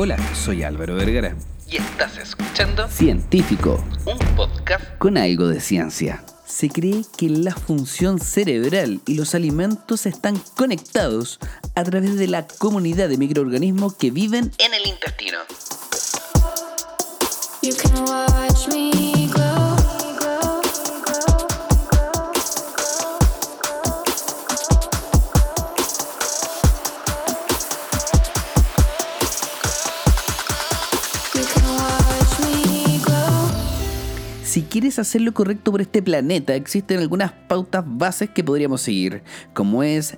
Hola, soy Álvaro Vergara. Y estás escuchando Científico, un podcast con algo de ciencia. Se cree que la función cerebral y los alimentos están conectados a través de la comunidad de microorganismos que viven en el intestino. You can Si quieres hacer lo correcto por este planeta, existen algunas pautas bases que podríamos seguir, como es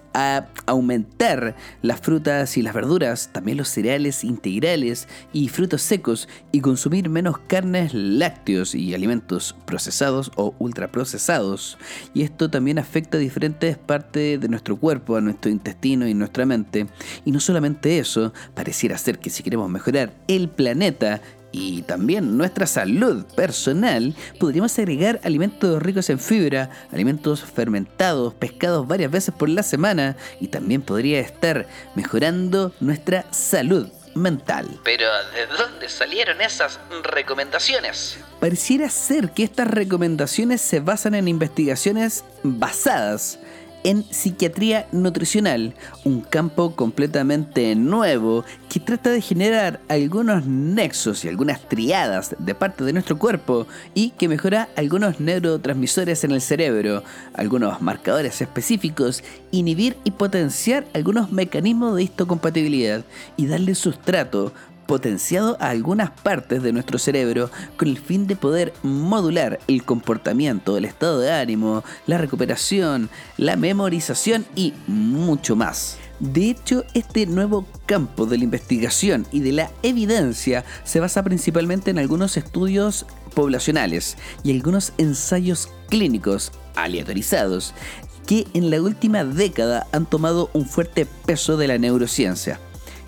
aumentar las frutas y las verduras, también los cereales integrales y frutos secos, y consumir menos carnes, lácteos y alimentos procesados o ultraprocesados. Y esto también afecta a diferentes partes de nuestro cuerpo, a nuestro intestino y nuestra mente. Y no solamente eso, pareciera ser que si queremos mejorar el planeta, y también nuestra salud personal, podríamos agregar alimentos ricos en fibra, alimentos fermentados, pescados varias veces por la semana y también podría estar mejorando nuestra salud mental. Pero ¿de dónde salieron esas recomendaciones? Pareciera ser que estas recomendaciones se basan en investigaciones basadas en psiquiatría nutricional, un campo completamente nuevo que trata de generar algunos nexos y algunas triadas de parte de nuestro cuerpo y que mejora algunos neurotransmisores en el cerebro, algunos marcadores específicos, inhibir y potenciar algunos mecanismos de histocompatibilidad y darle sustrato potenciado a algunas partes de nuestro cerebro con el fin de poder modular el comportamiento, el estado de ánimo, la recuperación, la memorización y mucho más. De hecho, este nuevo campo de la investigación y de la evidencia se basa principalmente en algunos estudios poblacionales y algunos ensayos clínicos aleatorizados que en la última década han tomado un fuerte peso de la neurociencia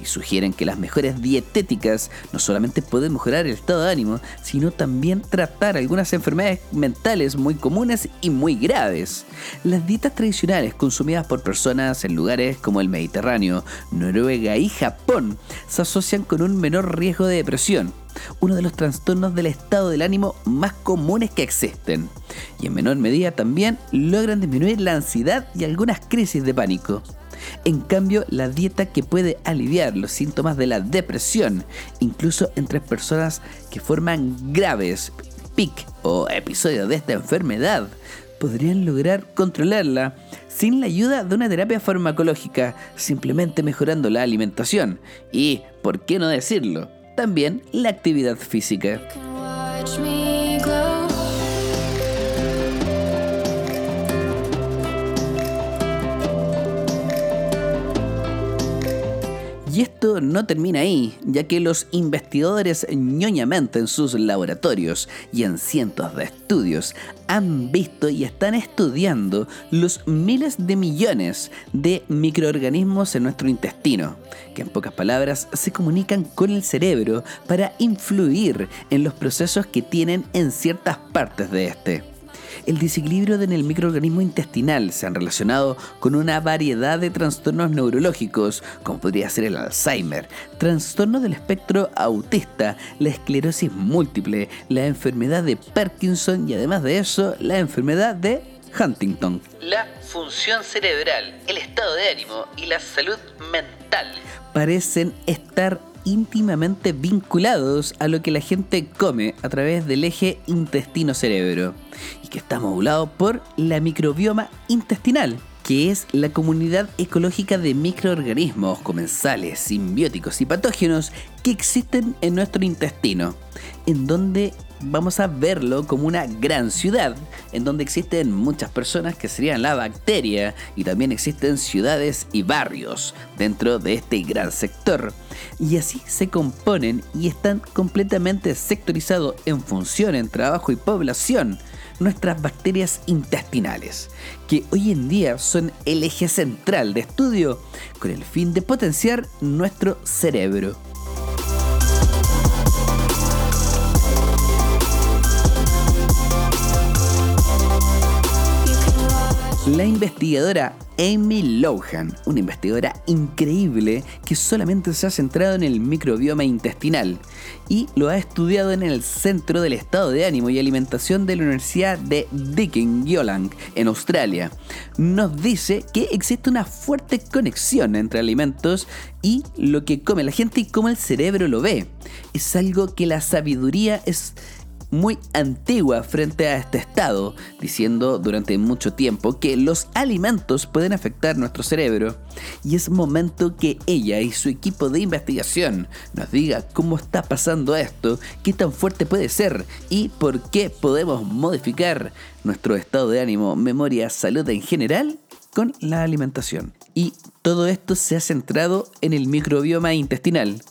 y sugieren que las mejores dietéticas no solamente pueden mejorar el estado de ánimo, sino también tratar algunas enfermedades mentales muy comunes y muy graves. Las dietas tradicionales consumidas por personas en lugares como el Mediterráneo, Noruega y Japón se asocian con un menor riesgo de depresión, uno de los trastornos del estado del ánimo más comunes que existen. Y en menor medida también logran disminuir la ansiedad y algunas crisis de pánico. En cambio, la dieta que puede aliviar los síntomas de la depresión, incluso entre personas que forman graves PIC o episodios de esta enfermedad, podrían lograr controlarla sin la ayuda de una terapia farmacológica, simplemente mejorando la alimentación y, por qué no decirlo, también la actividad física. Y esto no termina ahí, ya que los investigadores ñoñamente en sus laboratorios y en cientos de estudios han visto y están estudiando los miles de millones de microorganismos en nuestro intestino, que en pocas palabras se comunican con el cerebro para influir en los procesos que tienen en ciertas partes de este. El desequilibrio en el microorganismo intestinal se han relacionado con una variedad de trastornos neurológicos, como podría ser el Alzheimer, trastorno del espectro autista, la esclerosis múltiple, la enfermedad de Parkinson y además de eso, la enfermedad de Huntington. La función cerebral, el estado de ánimo y la salud mental. parecen estar íntimamente vinculados a lo que la gente come a través del eje intestino-cerebro y que está modulado por la microbioma intestinal que es la comunidad ecológica de microorganismos comensales, simbióticos y patógenos que existen en nuestro intestino, en donde vamos a verlo como una gran ciudad, en donde existen muchas personas que serían la bacteria y también existen ciudades y barrios dentro de este gran sector. Y así se componen y están completamente sectorizados en función, en trabajo y población nuestras bacterias intestinales, que hoy en día son el eje central de estudio con el fin de potenciar nuestro cerebro. La investigadora Amy Lohan, una investigadora increíble que solamente se ha centrado en el microbioma intestinal y lo ha estudiado en el Centro del Estado de Ánimo y Alimentación de la Universidad de Deakin Yollang en Australia. Nos dice que existe una fuerte conexión entre alimentos y lo que come la gente y cómo el cerebro lo ve. Es algo que la sabiduría es muy antigua frente a este estado, diciendo durante mucho tiempo que los alimentos pueden afectar nuestro cerebro. Y es momento que ella y su equipo de investigación nos diga cómo está pasando esto, qué tan fuerte puede ser y por qué podemos modificar nuestro estado de ánimo, memoria, salud en general con la alimentación. Y todo esto se ha centrado en el microbioma intestinal,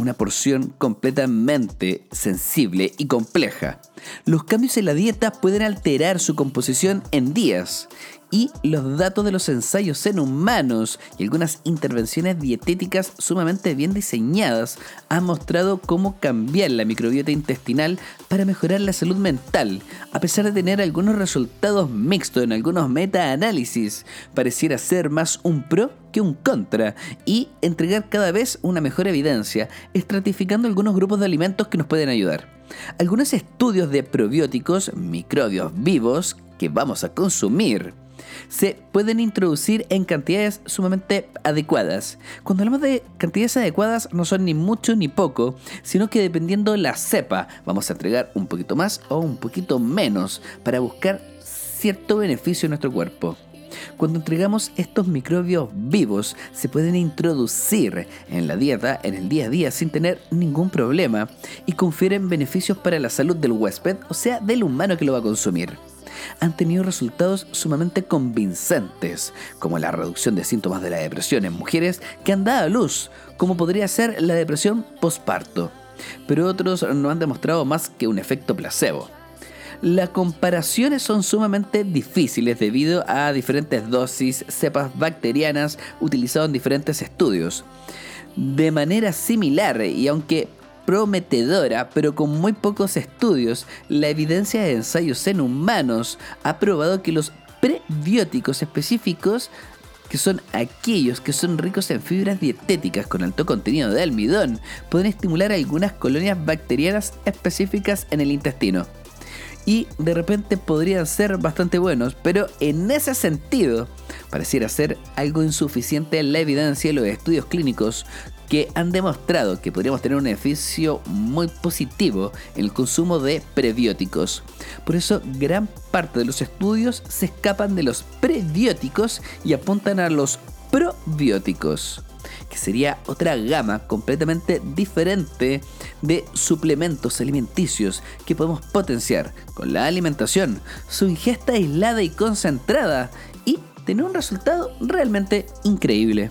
una porción completamente sensible y compleja. Los cambios en la dieta pueden alterar su composición en días y los datos de los ensayos en humanos y algunas intervenciones dietéticas sumamente bien diseñadas han mostrado cómo cambiar la microbiota intestinal para mejorar la salud mental, a pesar de tener algunos resultados mixtos en algunos meta-análisis. Pareciera ser más un pro que un contra y entregar cada vez una mejor evidencia, estratificando algunos grupos de alimentos que nos pueden ayudar. Algunos estudios de probióticos, microbios vivos que vamos a consumir, se pueden introducir en cantidades sumamente adecuadas. Cuando hablamos de cantidades adecuadas no son ni mucho ni poco, sino que dependiendo la cepa vamos a entregar un poquito más o un poquito menos para buscar cierto beneficio en nuestro cuerpo. Cuando entregamos estos microbios vivos, se pueden introducir en la dieta en el día a día sin tener ningún problema y confieren beneficios para la salud del huésped, o sea, del humano que lo va a consumir han tenido resultados sumamente convincentes, como la reducción de síntomas de la depresión en mujeres que han dado a luz, como podría ser la depresión postparto. Pero otros no han demostrado más que un efecto placebo. Las comparaciones son sumamente difíciles debido a diferentes dosis, cepas bacterianas utilizadas en diferentes estudios. De manera similar, y aunque prometedora, pero con muy pocos estudios, la evidencia de ensayos en humanos ha probado que los prebióticos específicos que son aquellos que son ricos en fibras dietéticas con alto contenido de almidón, pueden estimular algunas colonias bacterianas específicas en el intestino. Y de repente podrían ser bastante buenos, pero en ese sentido pareciera ser algo insuficiente la evidencia y los estudios clínicos que han demostrado que podríamos tener un beneficio muy positivo en el consumo de prebióticos. Por eso gran parte de los estudios se escapan de los prebióticos y apuntan a los probióticos que sería otra gama completamente diferente de suplementos alimenticios que podemos potenciar con la alimentación, su ingesta aislada y concentrada y tener un resultado realmente increíble.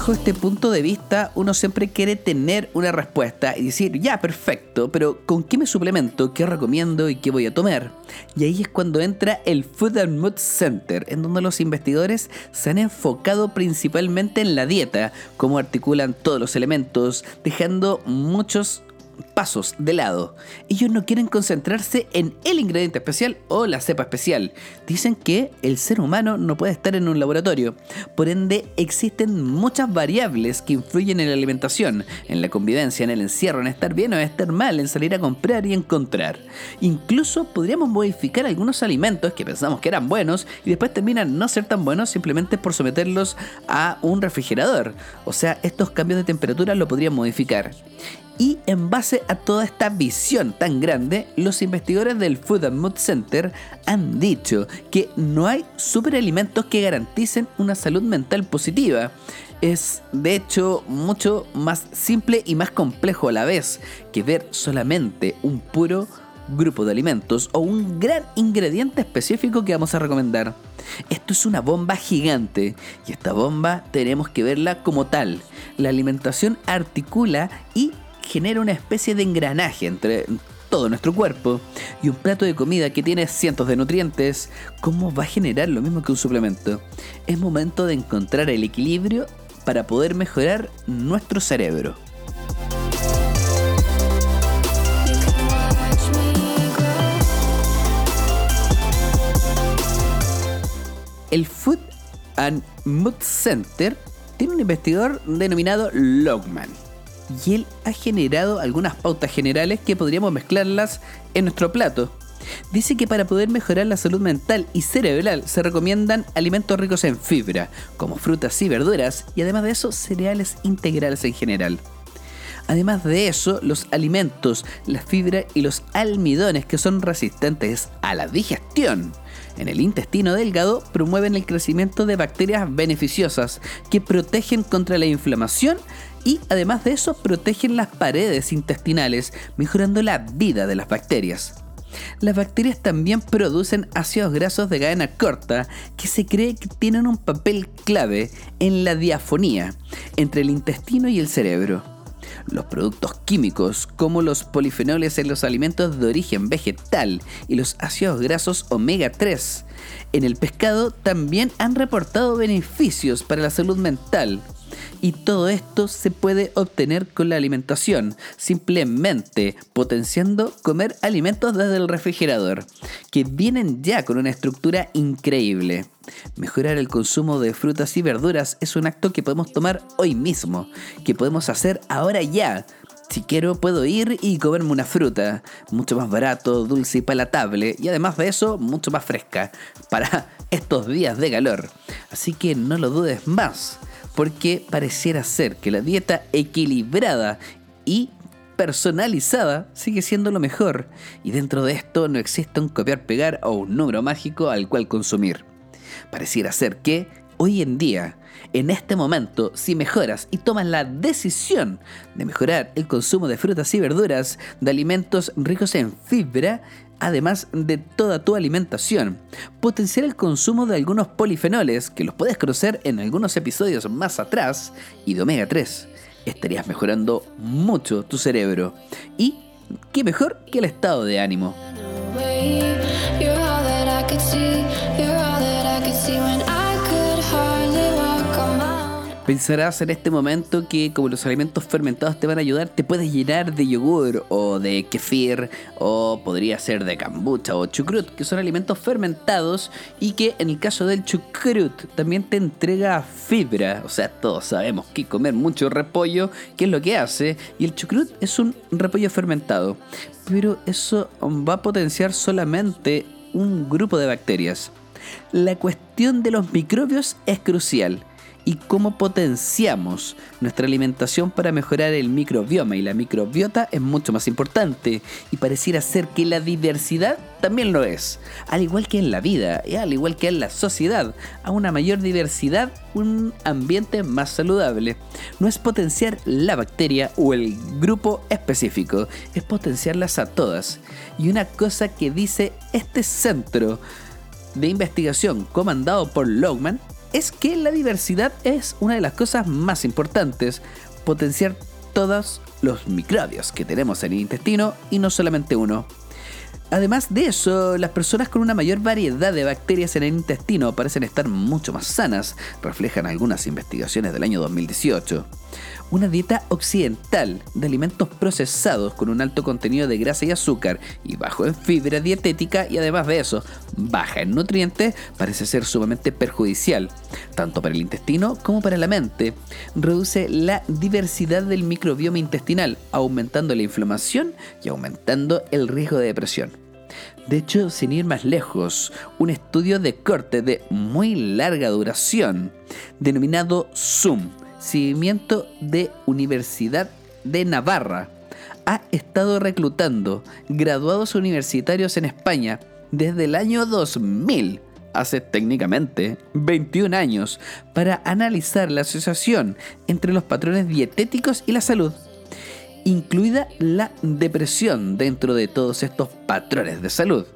Bajo este punto de vista, uno siempre quiere tener una respuesta y decir, ya, perfecto, pero ¿con qué me suplemento? ¿Qué recomiendo y qué voy a tomar? Y ahí es cuando entra el Food and Mood Center, en donde los investigadores se han enfocado principalmente en la dieta, cómo articulan todos los elementos, dejando muchos pasos de lado. Ellos no quieren concentrarse en el ingrediente especial o la cepa especial. Dicen que el ser humano no puede estar en un laboratorio. Por ende, existen muchas variables que influyen en la alimentación, en la convivencia, en el encierro, en estar bien o estar mal, en salir a comprar y encontrar. Incluso podríamos modificar algunos alimentos que pensamos que eran buenos y después terminan no ser tan buenos simplemente por someterlos a un refrigerador. O sea, estos cambios de temperatura lo podrían modificar. Y en base a toda esta visión tan grande, los investigadores del Food and Mood Center han dicho que no hay superalimentos que garanticen una salud mental positiva. Es de hecho mucho más simple y más complejo a la vez que ver solamente un puro grupo de alimentos o un gran ingrediente específico que vamos a recomendar. Esto es una bomba gigante y esta bomba tenemos que verla como tal. La alimentación articula y genera una especie de engranaje entre todo nuestro cuerpo y un plato de comida que tiene cientos de nutrientes, ¿cómo va a generar lo mismo que un suplemento? Es momento de encontrar el equilibrio para poder mejorar nuestro cerebro. El Food and Mood Center tiene un investigador denominado Logman y él ha generado algunas pautas generales que podríamos mezclarlas en nuestro plato. Dice que para poder mejorar la salud mental y cerebral se recomiendan alimentos ricos en fibra, como frutas y verduras, y además de eso cereales integrales en general. Además de eso, los alimentos, la fibra y los almidones que son resistentes a la digestión en el intestino delgado promueven el crecimiento de bacterias beneficiosas que protegen contra la inflamación y además de eso protegen las paredes intestinales, mejorando la vida de las bacterias. Las bacterias también producen ácidos grasos de cadena corta que se cree que tienen un papel clave en la diafonía entre el intestino y el cerebro. Los productos químicos, como los polifenoles en los alimentos de origen vegetal y los ácidos grasos omega 3 en el pescado, también han reportado beneficios para la salud mental. Y todo esto se puede obtener con la alimentación, simplemente potenciando comer alimentos desde el refrigerador, que vienen ya con una estructura increíble. Mejorar el consumo de frutas y verduras es un acto que podemos tomar hoy mismo, que podemos hacer ahora ya. Si quiero puedo ir y comerme una fruta, mucho más barato, dulce y palatable, y además de eso, mucho más fresca, para estos días de calor. Así que no lo dudes más porque pareciera ser que la dieta equilibrada y personalizada sigue siendo lo mejor, y dentro de esto no existe un copiar-pegar o un número mágico al cual consumir. Pareciera ser que hoy en día, en este momento, si mejoras y tomas la decisión de mejorar el consumo de frutas y verduras, de alimentos ricos en fibra, además de toda tu alimentación. Potenciar el consumo de algunos polifenoles, que los puedes conocer en algunos episodios más atrás, y de omega 3. Estarías mejorando mucho tu cerebro. Y, ¿qué mejor que el estado de ánimo? Pensarás en este momento que como los alimentos fermentados te van a ayudar, te puedes llenar de yogur o de kefir o podría ser de kombucha o chucrut, que son alimentos fermentados y que en el caso del chucrut también te entrega fibra. O sea, todos sabemos que comer mucho repollo, ¿qué es lo que hace? Y el chucrut es un repollo fermentado. Pero eso va a potenciar solamente un grupo de bacterias. La cuestión de los microbios es crucial y cómo potenciamos nuestra alimentación para mejorar el microbioma y la microbiota es mucho más importante y pareciera ser que la diversidad también lo es, al igual que en la vida y al igual que en la sociedad, a una mayor diversidad un ambiente más saludable. No es potenciar la bacteria o el grupo específico, es potenciarlas a todas. Y una cosa que dice este centro de investigación comandado por Logman es que la diversidad es una de las cosas más importantes, potenciar todos los microbios que tenemos en el intestino y no solamente uno. Además de eso, las personas con una mayor variedad de bacterias en el intestino parecen estar mucho más sanas, reflejan algunas investigaciones del año 2018. Una dieta occidental de alimentos procesados con un alto contenido de grasa y azúcar y bajo en fibra dietética y además de eso, baja en nutrientes, parece ser sumamente perjudicial, tanto para el intestino como para la mente. Reduce la diversidad del microbioma intestinal, aumentando la inflamación y aumentando el riesgo de depresión. De hecho, sin ir más lejos, un estudio de corte de muy larga duración, denominado ZOOM, Seguimiento de Universidad de Navarra, ha estado reclutando graduados universitarios en España desde el año 2000, hace técnicamente 21 años, para analizar la asociación entre los patrones dietéticos y la salud incluida la depresión dentro de todos estos patrones de salud.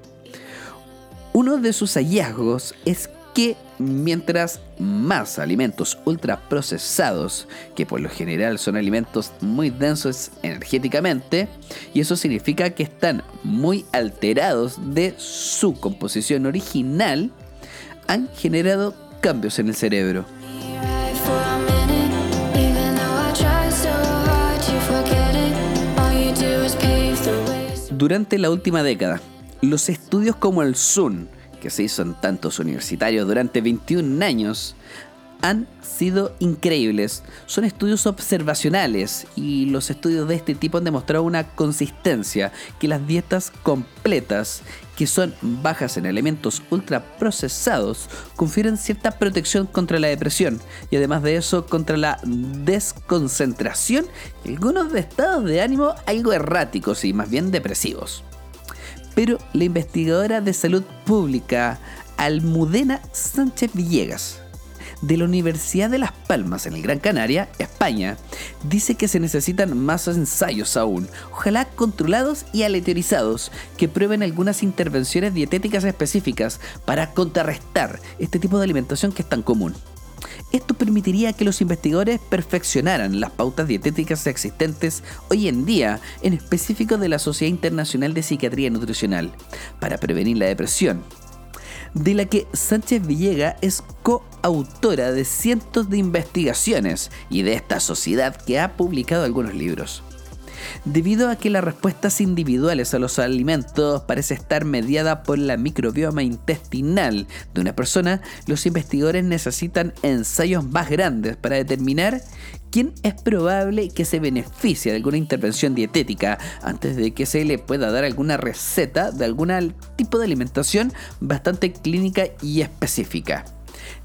Uno de sus hallazgos es que mientras más alimentos ultraprocesados, que por lo general son alimentos muy densos energéticamente, y eso significa que están muy alterados de su composición original, han generado cambios en el cerebro. Durante la última década, los estudios como el SUN, que se hizo en tantos universitarios durante 21 años, han sido increíbles. Son estudios observacionales y los estudios de este tipo han demostrado una consistencia que las dietas completas, que son bajas en elementos ultraprocesados, confieren cierta protección contra la depresión y además de eso contra la desconcentración y algunos estados de ánimo algo erráticos y más bien depresivos. Pero la investigadora de salud pública Almudena Sánchez Villegas de la Universidad de Las Palmas en el Gran Canaria, España, dice que se necesitan más ensayos aún, ojalá controlados y aleatorizados, que prueben algunas intervenciones dietéticas específicas para contrarrestar este tipo de alimentación que es tan común. Esto permitiría que los investigadores perfeccionaran las pautas dietéticas existentes hoy en día, en específico de la Sociedad Internacional de Psiquiatría Nutricional, para prevenir la depresión, de la que Sánchez Villega es coautora de cientos de investigaciones y de esta sociedad que ha publicado algunos libros. Debido a que las respuestas individuales a los alimentos parece estar mediada por la microbioma intestinal de una persona, los investigadores necesitan ensayos más grandes para determinar quién es probable que se beneficie de alguna intervención dietética antes de que se le pueda dar alguna receta de algún tipo de alimentación bastante clínica y específica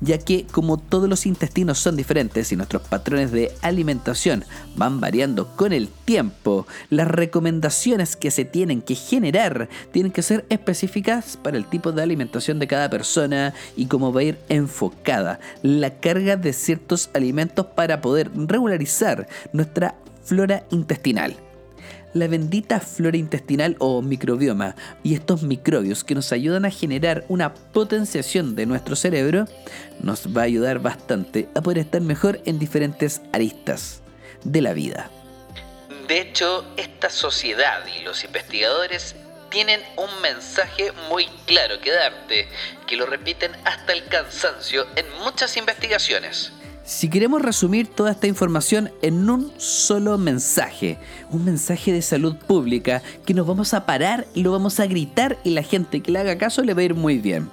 ya que como todos los intestinos son diferentes y nuestros patrones de alimentación van variando con el tiempo, las recomendaciones que se tienen que generar tienen que ser específicas para el tipo de alimentación de cada persona y cómo va a ir enfocada la carga de ciertos alimentos para poder regularizar nuestra flora intestinal la bendita flora intestinal o microbioma y estos microbios que nos ayudan a generar una potenciación de nuestro cerebro nos va a ayudar bastante a poder estar mejor en diferentes aristas de la vida. De hecho, esta sociedad y los investigadores tienen un mensaje muy claro que darte, que lo repiten hasta el cansancio en muchas investigaciones. Si queremos resumir toda esta información en un solo mensaje, un mensaje de salud pública que nos vamos a parar y lo vamos a gritar y la gente que le haga caso le va a ir muy bien.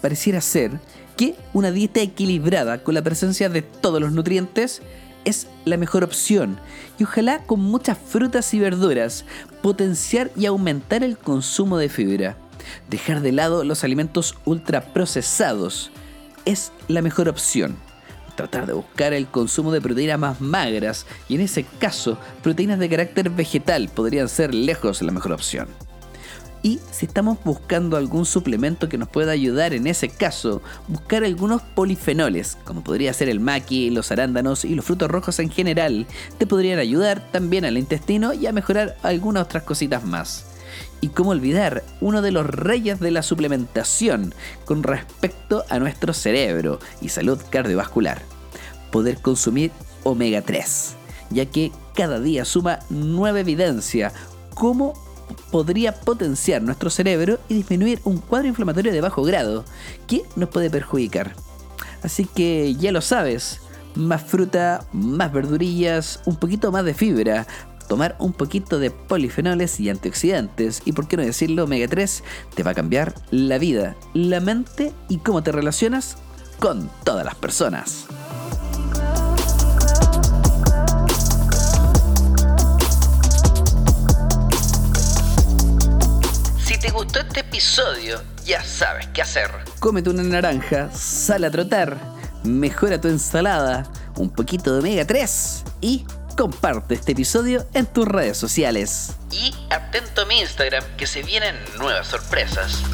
Pareciera ser que una dieta equilibrada con la presencia de todos los nutrientes es la mejor opción y ojalá con muchas frutas y verduras potenciar y aumentar el consumo de fibra. Dejar de lado los alimentos ultraprocesados es la mejor opción tratar de buscar el consumo de proteínas más magras y en ese caso proteínas de carácter vegetal podrían ser lejos la mejor opción. Y si estamos buscando algún suplemento que nos pueda ayudar en ese caso, buscar algunos polifenoles, como podría ser el maqui, los arándanos y los frutos rojos en general, te podrían ayudar también al intestino y a mejorar algunas otras cositas más. Y cómo olvidar uno de los reyes de la suplementación con respecto a nuestro cerebro y salud cardiovascular. Poder consumir omega 3, ya que cada día suma nueva evidencia cómo podría potenciar nuestro cerebro y disminuir un cuadro inflamatorio de bajo grado que nos puede perjudicar. Así que ya lo sabes, más fruta, más verdurillas, un poquito más de fibra, tomar un poquito de polifenoles y antioxidantes y por qué no decirlo, omega 3 te va a cambiar la vida, la mente y cómo te relacionas con todas las personas. Si te gustó este episodio, ya sabes qué hacer. Cómete una naranja, sal a trotar, mejora tu ensalada, un poquito de omega 3 y comparte este episodio en tus redes sociales. Y atento a mi Instagram que se vienen nuevas sorpresas.